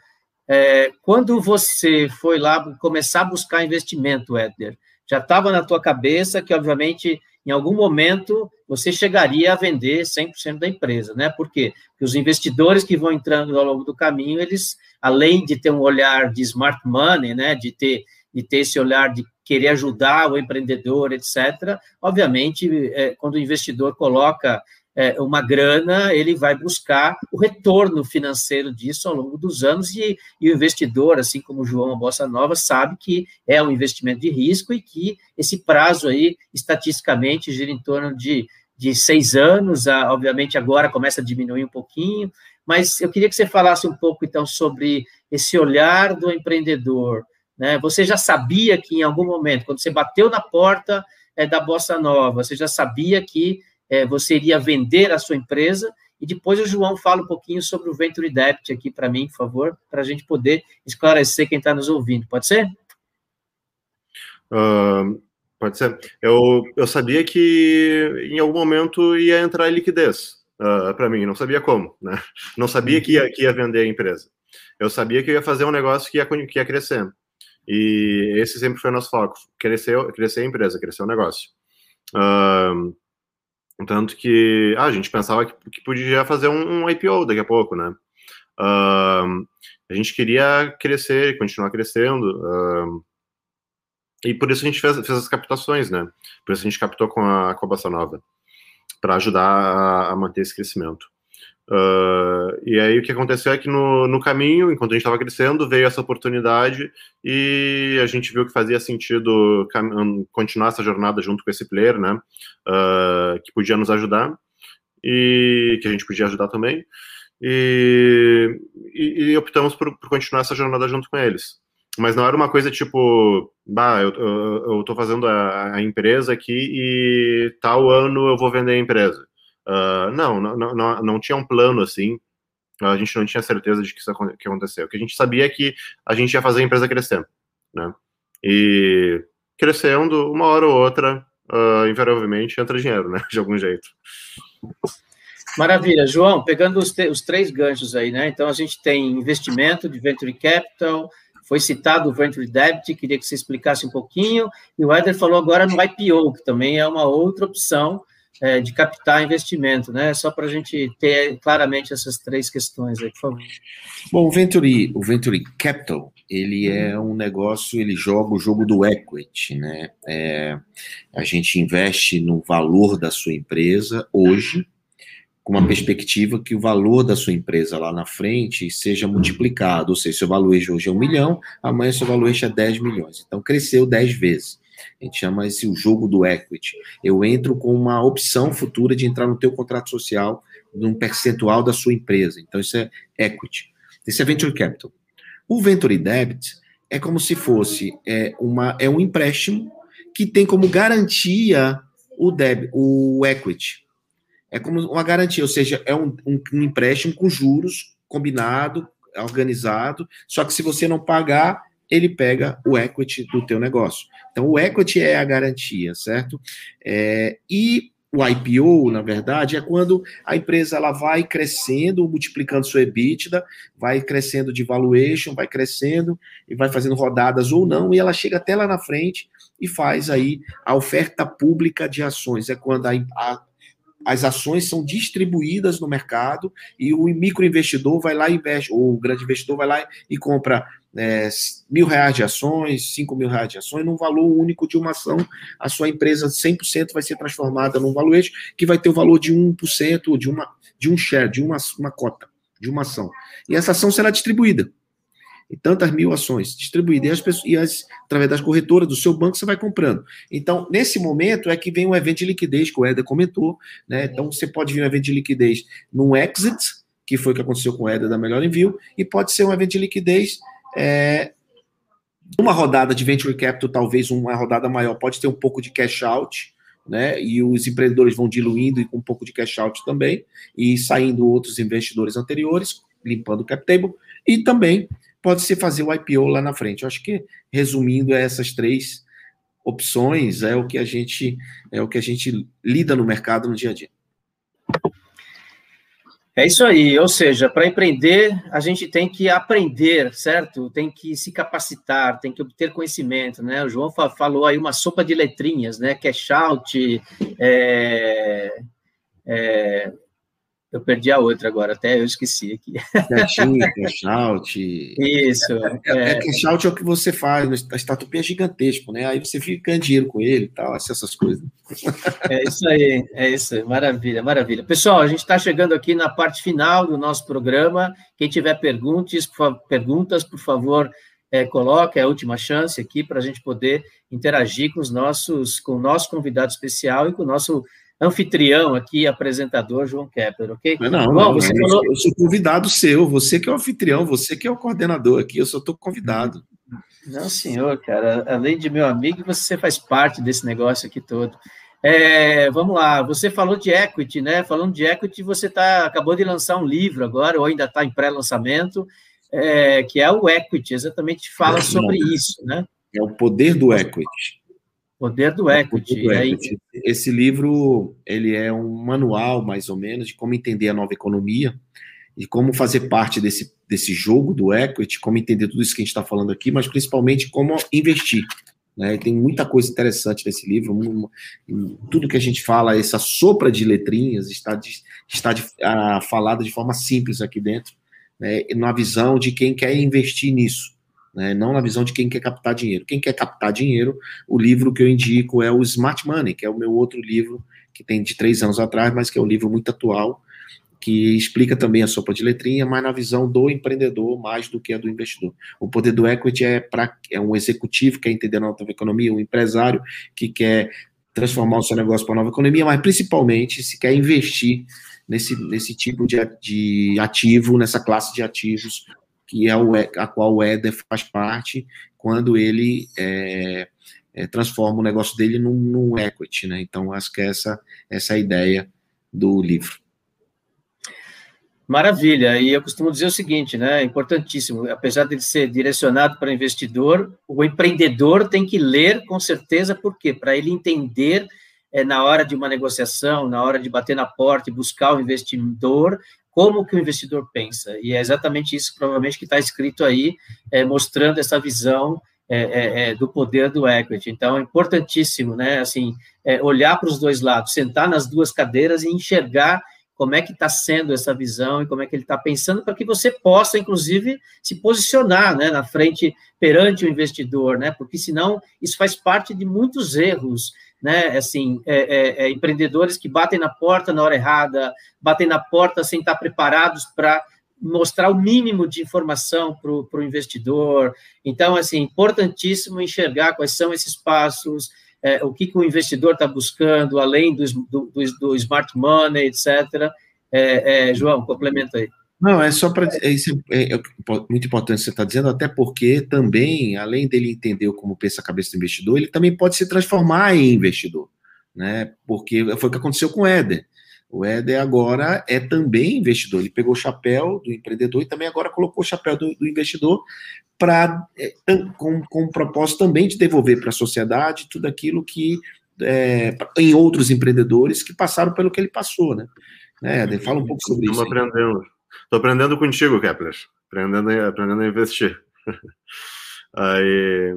é, quando você foi lá começar a buscar investimento, Éder, já estava na tua cabeça que, obviamente, em algum momento você chegaria a vender 100% da empresa, né? Por quê? Porque os investidores que vão entrando ao longo do caminho, eles, além de ter um olhar de smart money, né, de ter, de ter esse olhar de querer ajudar o empreendedor, etc., obviamente, é, quando o investidor coloca é, uma grana, ele vai buscar o retorno financeiro disso ao longo dos anos, e, e o investidor, assim como o João Bossa Nova, sabe que é um investimento de risco e que esse prazo aí, estatisticamente, gira em torno de, de seis anos, a, obviamente agora começa a diminuir um pouquinho, mas eu queria que você falasse um pouco, então, sobre esse olhar do empreendedor, né? Você já sabia que em algum momento, quando você bateu na porta é, da Bossa Nova, você já sabia que é, você iria vender a sua empresa, e depois o João fala um pouquinho sobre o Venture Debt aqui para mim, por favor, para a gente poder esclarecer quem está nos ouvindo. Pode ser? Uh, pode ser. Eu, eu sabia que em algum momento ia entrar liquidez uh, para mim, não sabia como, né? Não sabia que ia, que ia vender a empresa. Eu sabia que ia fazer um negócio que ia, que ia crescer. E esse sempre foi o nosso foco: crescer, crescer a empresa, crescer o negócio. Uh, tanto que ah, a gente pensava que, que podia fazer um, um, IPO daqui a pouco, né? Uh, a gente queria crescer, continuar crescendo. Uh, e por isso a gente fez, fez, as captações, né? Por isso a gente captou com a, com a Bossa Nova, para ajudar a, a, manter esse crescimento. Uh, e aí o que aconteceu é que no, no caminho, enquanto a gente estava crescendo, veio essa oportunidade e a gente viu que fazia sentido continuar essa jornada junto com esse player, né? Uh, que podia nos ajudar e que a gente podia ajudar também. E, e, e optamos por, por, continuar essa jornada junto com eles. Mas não era uma coisa tipo, bah, eu, eu, eu tô fazendo a, a empresa aqui e tal ano eu vou vender a empresa Uh, não, não, não, não tinha um plano assim. A gente não tinha certeza de que isso que aconteceu. O que a gente sabia é que a gente ia fazer a empresa crescer, né? E crescendo, uma hora ou outra, uh, invariavelmente entra dinheiro, né? [laughs] De algum jeito. Maravilha, João. Pegando os, os três ganchos aí, né? Então a gente tem investimento de venture capital, foi citado o Venture Debt, queria que você explicasse um pouquinho, e o Eder falou agora no IPO, que também é uma outra opção é, de captar investimento, né? Só para a gente ter claramente essas três questões aí, por favor. Bom, o Venture, o Venture Capital, ele é um negócio, ele joga o jogo do equity, né? É, a gente investe no valor da sua empresa hoje, com uma perspectiva que o valor da sua empresa lá na frente seja multiplicado, ou seja, seu valor hoje é um milhão, amanhã seu valor é 10 milhões. Então, cresceu 10 vezes. A gente chama esse o jogo do equity. Eu entro com uma opção futura de entrar no teu contrato social num percentual da sua empresa. Então, isso é equity. Esse é venture capital. O venture debt é como se fosse é, uma, é um empréstimo que tem como garantia o, deb, o equity. É como uma garantia, ou seja, é um, um, um empréstimo com juros combinado, organizado, só que se você não pagar, ele pega o equity do teu negócio. Então, o equity é a garantia, certo? É, e o IPO, na verdade, é quando a empresa ela vai crescendo, multiplicando sua EBITDA, vai crescendo de valuation, vai crescendo e vai fazendo rodadas ou não, e ela chega até lá na frente e faz aí a oferta pública de ações. É quando a, a as ações são distribuídas no mercado e o microinvestidor vai lá e investe, ou o grande investidor vai lá e compra é, mil reais de ações, cinco mil reais de ações, num valor único de uma ação, a sua empresa 100% vai ser transformada num valuation que vai ter o valor de 1%, de, uma, de um share, de uma, uma cota, de uma ação. E essa ação será distribuída e tantas mil ações distribuídas, e, as pessoas, e as, através das corretoras do seu banco você vai comprando. Então, nesse momento é que vem o evento de liquidez que o Éder comentou, né? Então, você pode vir um evento de liquidez num exit, que foi o que aconteceu com o Éder da Melhor Envio, e pode ser um evento de liquidez é, uma rodada de venture capital, talvez uma rodada maior, pode ter um pouco de cash out, né? E os empreendedores vão diluindo e com um pouco de cash out também, e saindo outros investidores anteriores, limpando o cap table, e também pode ser fazer o IPO lá na frente. Eu acho que, resumindo, é essas três opções é o que a gente é o que a gente lida no mercado no dia a dia. É isso aí, ou seja, para empreender, a gente tem que aprender, certo? Tem que se capacitar, tem que obter conhecimento, né? O João falou aí uma sopa de letrinhas, né? Cash out, é, é, eu perdi a outra agora, até eu esqueci aqui. Cash in, [laughs] cash out. Isso. É, é, é, cash out é o que você faz, a startup é gigantesco, né? Aí você fica ganhando dinheiro com ele e tal, essas coisas. É isso aí, é isso, maravilha, maravilha. Pessoal, a gente está chegando aqui na parte final do nosso programa. Quem tiver perguntas, por, perguntas, por favor, é, coloque é a última chance aqui para a gente poder interagir com os nossos, com o nosso convidado especial e com o nosso anfitrião aqui, apresentador João Kepler, ok? Não, não, você falou... eu sou convidado seu, você que é o anfitrião, você que é o coordenador aqui, eu só estou convidado. Não, senhor, cara, além de meu amigo, você faz parte desse negócio aqui todo. É, vamos lá, você falou de equity, né? Falando de equity, você tá, acabou de lançar um livro agora, ou ainda está em pré-lançamento, é, que é o Equity, exatamente fala sobre isso, né? É o poder do equity. Poder do equity. Poder do equity. Aí... Esse livro ele é um manual, mais ou menos, de como entender a nova economia e como fazer parte desse, desse jogo do equity, como entender tudo isso que a gente está falando aqui, mas principalmente como investir. Né? Tem muita coisa interessante nesse livro, tudo que a gente fala, essa sopra de letrinhas está, de, está de, a, falada de forma simples aqui dentro, né? na visão de quem quer investir nisso né? não na visão de quem quer captar dinheiro. Quem quer captar dinheiro, o livro que eu indico é o Smart Money, que é o meu outro livro que tem de três anos atrás, mas que é um livro muito atual, que explica também a sopa de letrinha, mas na visão do empreendedor mais do que a do investidor. O poder do equity é para é um executivo que quer entender a nova economia, um empresário que quer transformar o seu negócio para a nova economia, mas principalmente se quer investir nesse, nesse tipo de, de ativo, nessa classe de ativos que é o, a qual o Éder faz parte quando ele é, é, transforma o negócio dele num, num, equity, né? Então, acho que essa, essa é a ideia do livro. Maravilha, e eu costumo dizer o seguinte, né, é importantíssimo, apesar de ser direcionado para investidor, o empreendedor tem que ler com certeza, por quê? Para ele entender é, na hora de uma negociação, na hora de bater na porta e buscar o investidor, como que o investidor pensa. E é exatamente isso, provavelmente, que está escrito aí, é, mostrando essa visão é, é, é, do poder do equity. Então, é importantíssimo, né, assim, é, olhar para os dois lados, sentar nas duas cadeiras e enxergar como é que está sendo essa visão e como é que ele está pensando, para que você possa, inclusive, se posicionar né, na frente perante o investidor, né? Porque senão isso faz parte de muitos erros né? Assim, é, é, é, empreendedores que batem na porta na hora errada, batem na porta sem estar preparados para mostrar o mínimo de informação para o investidor. Então, assim, importantíssimo enxergar quais são esses passos, é, o que, que o investidor está buscando, além do, do, do, smart money, etc. É, é, João, complementa aí. Não, é só para. É, é, é, muito importante você estar tá dizendo, até porque também, além dele entender como pensa a cabeça do investidor, ele também pode se transformar em investidor. Né? Porque foi o que aconteceu com o Éder. O Éder agora é também investidor. Ele pegou o chapéu do empreendedor e também agora colocou o chapéu do, do investidor para é, com, com o propósito também de devolver para a sociedade tudo aquilo que é, em outros empreendedores que passaram pelo que ele passou, né? né Éder, fala um pouco sobre Estamos isso. Estamos aprendendo. Estou aprendendo contigo, Kepler. Aprendendo, aprendendo a investir. [laughs] Aí,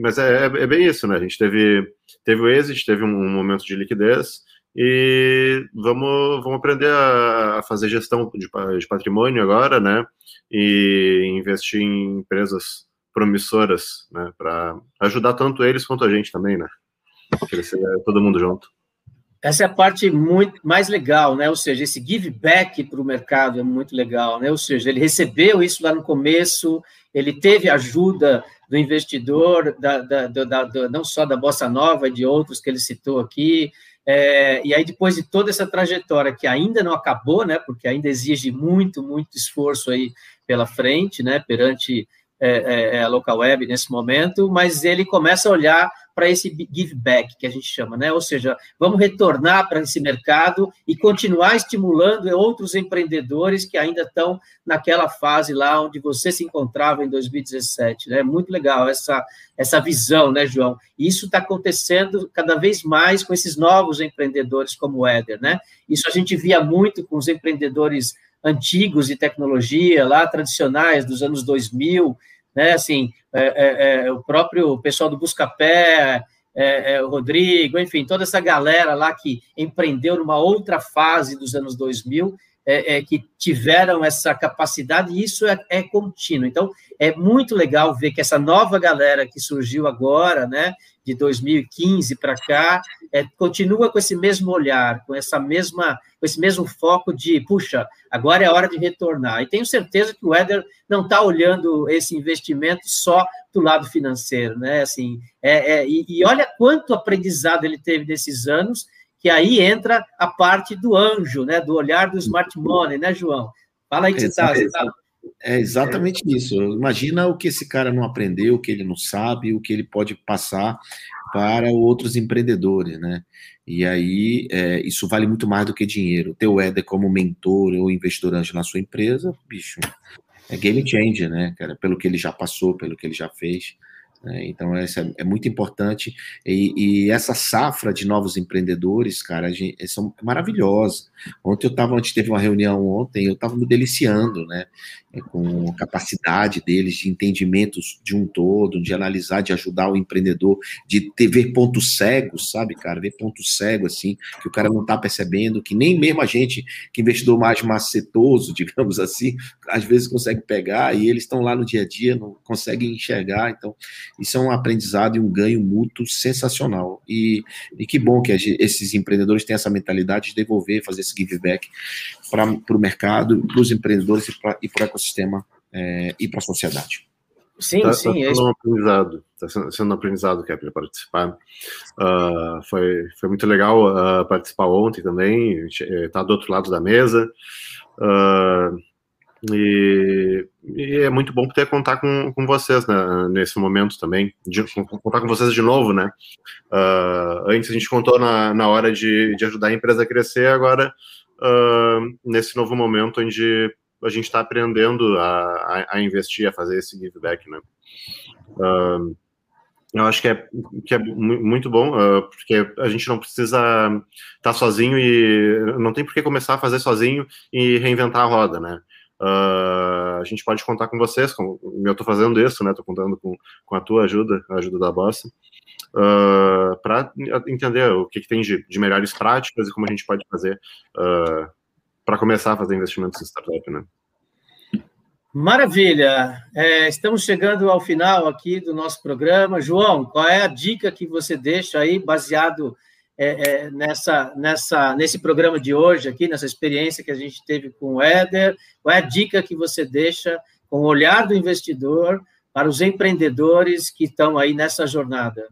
mas é, é, é, bem isso, né? A gente teve, teve o exit, teve um, um momento de liquidez e vamos, vamos aprender a, a fazer gestão de, de, patrimônio agora, né? E investir em empresas promissoras, né? Para ajudar tanto eles quanto a gente também, né? Crescer todo mundo junto. Essa é a parte muito mais legal, né? Ou seja, esse give back para o mercado é muito legal, né? Ou seja, ele recebeu isso lá no começo, ele teve ajuda do investidor, da, da, da, da não só da Bossa Nova, de outros que ele citou aqui, é, e aí depois de toda essa trajetória que ainda não acabou, né? Porque ainda exige muito, muito esforço aí pela frente, né? Perante é, é, é, a local web nesse momento, mas ele começa a olhar para esse give back que a gente chama, né? Ou seja, vamos retornar para esse mercado e continuar estimulando outros empreendedores que ainda estão naquela fase lá onde você se encontrava em 2017, né? Muito legal essa essa visão, né, João? E isso está acontecendo cada vez mais com esses novos empreendedores como o Éder, né? Isso a gente via muito com os empreendedores antigos de tecnologia, lá tradicionais dos anos 2000, né? Assim, é, é, é, o próprio pessoal do Buscapé, é, é, o Rodrigo, enfim, toda essa galera lá que empreendeu numa outra fase dos anos 2000, é, é, que tiveram essa capacidade, e isso é, é, contínuo. Então, é muito legal ver que essa nova galera que surgiu agora, né, de 2015 para cá, é, continua com esse mesmo olhar, com essa mesma, com esse mesmo foco de, puxa, agora é a hora de retornar. E tenho certeza que o Éder não está olhando esse investimento só do lado financeiro, né? Assim, é, é, e, e olha quanto aprendizado ele teve nesses anos que aí entra a parte do anjo, né, do olhar do smart money, né, João? Fala aí que você está. É exatamente é. isso. Imagina o que esse cara não aprendeu, o que ele não sabe, o que ele pode passar para outros empreendedores, né? E aí, é, isso vale muito mais do que dinheiro. Ter o Éder como mentor ou investidor anjo na sua empresa, bicho, é game changer, né, cara? Pelo que ele já passou, pelo que ele já fez. Né? Então, essa é, é muito importante. E, e, essa safra de novos empreendedores, cara, gente, são maravilhosas. Ontem eu estava, antes teve uma reunião ontem, eu estava me deliciando, né? É, com a capacidade deles de entendimentos de um todo, de analisar, de ajudar o empreendedor, de ter, ver pontos cegos, sabe, cara? Ver pontos cegos, assim, que o cara não está percebendo, que nem mesmo a gente, que investidor mais macetoso, [laughs] digamos assim, às vezes consegue pegar, e eles estão lá no dia a dia, não conseguem enxergar. Então, isso é um aprendizado e um ganho mútuo sensacional. E, e que bom que esses empreendedores têm essa mentalidade de devolver, fazer esse give back para o mercado, para os empreendedores e para ecossistema é, e para a sociedade. Sim, tá, sim. Tá sendo é um aprendizado, está sendo um aprendizado, Kepler, participar. Uh, foi, foi muito legal uh, participar ontem também, estar tá do outro lado da mesa. Uh, e, e, é muito bom poder contar com, com vocês né, nesse momento também, de, contar com vocês de novo, né? Uh, antes a gente contou na, na hora de, de ajudar a empresa a crescer, agora uh, nesse novo momento onde a gente está aprendendo a, a, a, investir, a fazer esse give back, né? Uh, eu acho que é, que é muito bom, uh, porque a gente não precisa estar tá sozinho e não tem por que começar a fazer sozinho e reinventar a roda, né? Uh, a gente pode contar com vocês, como eu estou fazendo isso, né? Estou contando com, com a tua ajuda, a ajuda da Bossa, uh, para entender o que, que tem de, de, melhores práticas e como a gente pode fazer para começar a fazer investimentos em startup, né? Maravilha! É, estamos chegando ao final aqui do nosso programa. João, qual é a dica que você deixa aí, baseado é, é, nessa, nessa, nesse programa de hoje aqui, nessa experiência que a gente teve com o Éder? Qual é a dica que você deixa com o olhar do investidor para os empreendedores que estão aí nessa jornada?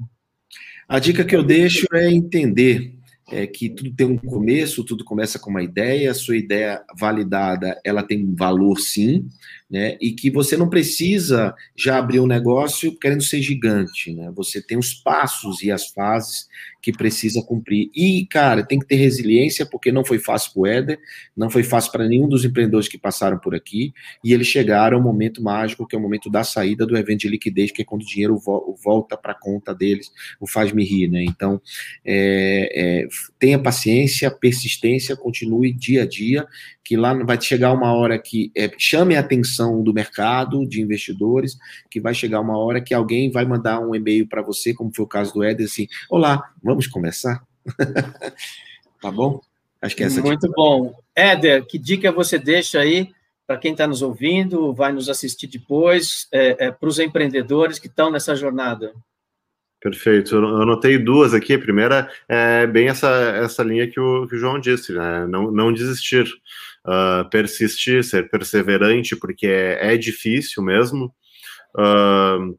A dica que eu deixo é entender é que tudo tem um começo, tudo começa com uma ideia, sua ideia validada, ela tem valor sim, né? E que você não precisa já abrir um negócio querendo ser gigante, né? Você tem os passos e as fases que precisa cumprir. E, cara, tem que ter resiliência, porque não foi fácil para o Éder, não foi fácil para nenhum dos empreendedores que passaram por aqui, e eles chegaram ao momento mágico, que é o momento da saída do evento de liquidez, que é quando o dinheiro vo volta para a conta deles, o faz-me rir, né? Então, é, é, tenha paciência, persistência, continue dia a dia, que lá vai chegar uma hora que é, chame a atenção do mercado, de investidores, que vai chegar uma hora que alguém vai mandar um e-mail para você, como foi o caso do Éder, assim, olá, vamos começar? [laughs] tá bom? Acho que é essa Muito dica. bom. Éder, que dica você deixa aí para quem está nos ouvindo, vai nos assistir depois, é, é, para os empreendedores que estão nessa jornada? Perfeito. Eu anotei duas aqui. A primeira é bem essa, essa linha que o, que o João disse, né? Não, não desistir uh, persistir, ser perseverante, porque é, é difícil mesmo. Uh,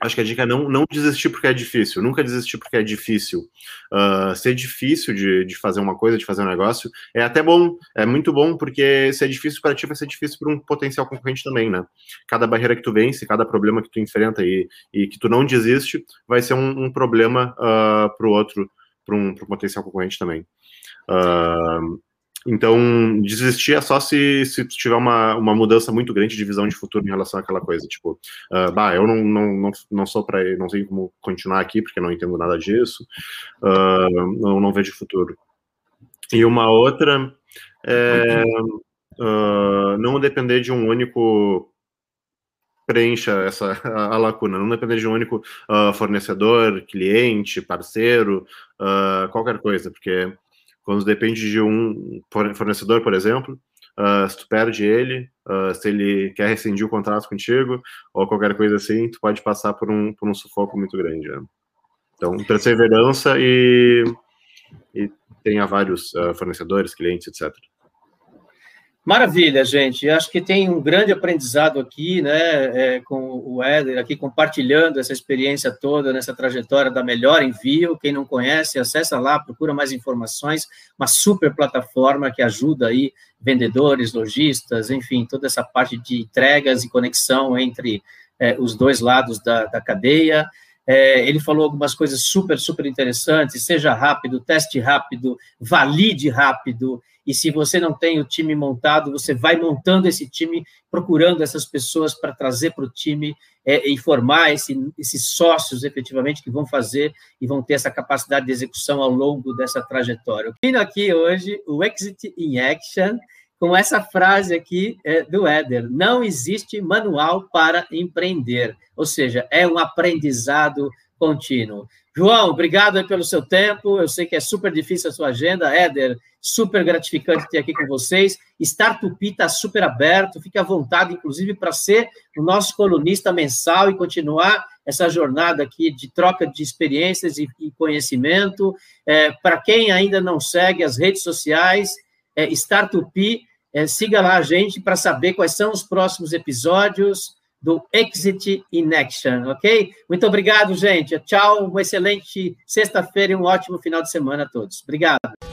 acho que a dica é não, não desistir porque é difícil, nunca desistir porque é difícil. Uh, ser difícil de, de fazer uma coisa, de fazer um negócio, é até bom, é muito bom, porque se é difícil para ti, vai ser difícil para um potencial concorrente também, né? Cada barreira que tu vence, cada problema que tu enfrenta e, e que tu não desiste, vai ser um, um problema uh, para o outro, para um, um potencial concorrente também. Uh, então, desistir é só se, se tiver uma, uma mudança muito grande de visão de futuro em relação àquela coisa. Tipo, uh, bah, eu não, não, não, não sou para não sei como continuar aqui porque não entendo nada disso, uh, não, não vejo futuro. E uma outra é, uh, não depender de um único preencha essa a, a, lacuna, não depender de um único uh, fornecedor, cliente, parceiro, uh, qualquer coisa, porque quando depende de um fornecedor, por exemplo, uh, se tu perde ele, se ele quer rescindir o contrato contigo ou qualquer coisa assim, tu pode passar por um, por um sufoco muito grande. Né? Então, perseverança e, e tenha vários fornecedores, clientes, etc. Maravilha, gente. Acho que tem um grande aprendizado aqui, né, é, com o Éder aqui compartilhando essa experiência toda nessa trajetória da Melhor Envio. Quem não conhece, acessa lá, procura mais informações. Uma super plataforma que ajuda aí vendedores, lojistas, enfim, toda essa parte de entregas e conexão entre é, os dois lados da, da cadeia. É, ele falou algumas coisas super, super interessantes. Seja rápido, teste rápido, valide rápido. E se você não tem o time montado, você vai montando esse time, procurando essas pessoas para trazer para o time é, e formar esse, esses sócios efetivamente que vão fazer e vão ter essa capacidade de execução ao longo dessa trajetória. Eu aqui hoje o Exit in Action com essa frase aqui é, do Éder: não existe manual para empreender, ou seja, é um aprendizado contínuo. João, obrigado pelo seu tempo. Eu sei que é super difícil a sua agenda. Éder, super gratificante ter aqui com vocês. Startupi está super aberto, fique à vontade, inclusive, para ser o nosso colunista mensal e continuar essa jornada aqui de troca de experiências e, e conhecimento. É, para quem ainda não segue as redes sociais, é, Startupi, é, siga lá a gente para saber quais são os próximos episódios do Exit in Action, ok? Muito obrigado, gente. Tchau, uma excelente sexta-feira e um ótimo final de semana a todos. Obrigado.